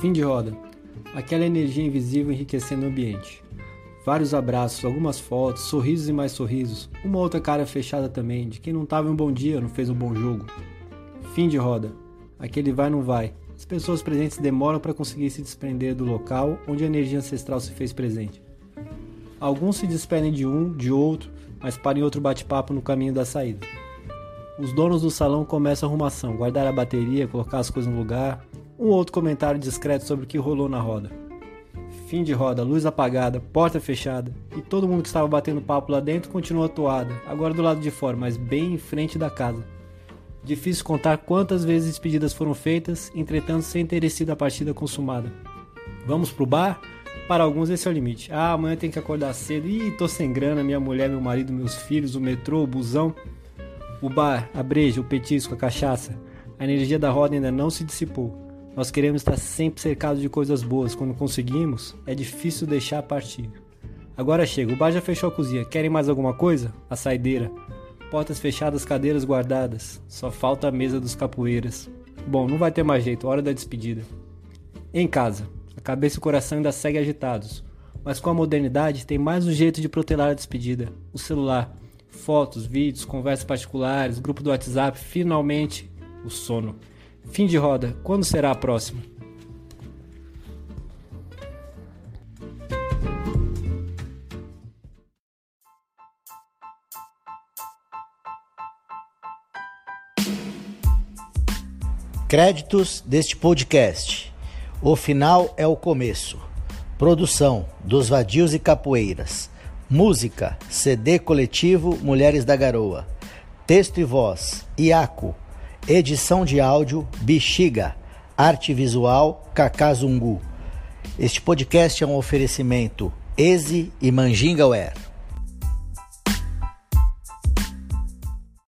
Fim de roda. Aquela energia invisível enriquecendo o ambiente. Vários abraços, algumas fotos, sorrisos e mais sorrisos. Uma outra cara fechada também, de quem não tava em um bom dia, não fez um bom jogo. Fim de roda. Aquele vai não vai. As pessoas presentes demoram para conseguir se desprender do local onde a energia ancestral se fez presente. Alguns se despedem de um, de outro, mas param em outro bate-papo no caminho da saída. Os donos do salão começam a arrumação, guardar a bateria, colocar as coisas no lugar, um outro comentário discreto sobre o que rolou na roda. Fim de roda, luz apagada, porta fechada, e todo mundo que estava batendo papo lá dentro continua atuada, agora do lado de fora, mas bem em frente da casa. Difícil contar quantas vezes despedidas foram feitas, entretanto sem ter sido a partida consumada. Vamos pro bar? Para alguns esse é o limite. Ah, amanhã tem que acordar cedo. Ih, tô sem grana, minha mulher, meu marido, meus filhos, o metrô, o busão. O bar, a breja, o petisco, a cachaça. A energia da roda ainda não se dissipou. Nós queremos estar sempre cercados de coisas boas. Quando conseguimos, é difícil deixar partir. Agora chega, o bar já fechou a cozinha. Querem mais alguma coisa? A saideira. Portas fechadas, cadeiras guardadas. Só falta a mesa dos capoeiras. Bom, não vai ter mais jeito, hora da despedida. Em casa, a cabeça e o coração ainda seguem agitados. Mas com a modernidade tem mais um jeito de protelar a despedida: o celular fotos, vídeos, conversas particulares, grupo do WhatsApp, finalmente o sono. Fim de roda, quando será a próxima? Créditos deste podcast. O final é o começo. Produção dos Vadios e Capoeiras. Música, CD coletivo Mulheres da Garoa. Texto e voz, Iaco. Edição de áudio, Bexiga. Arte visual, Cacazungu. Este podcast é um oferecimento Eze e Manjingaware.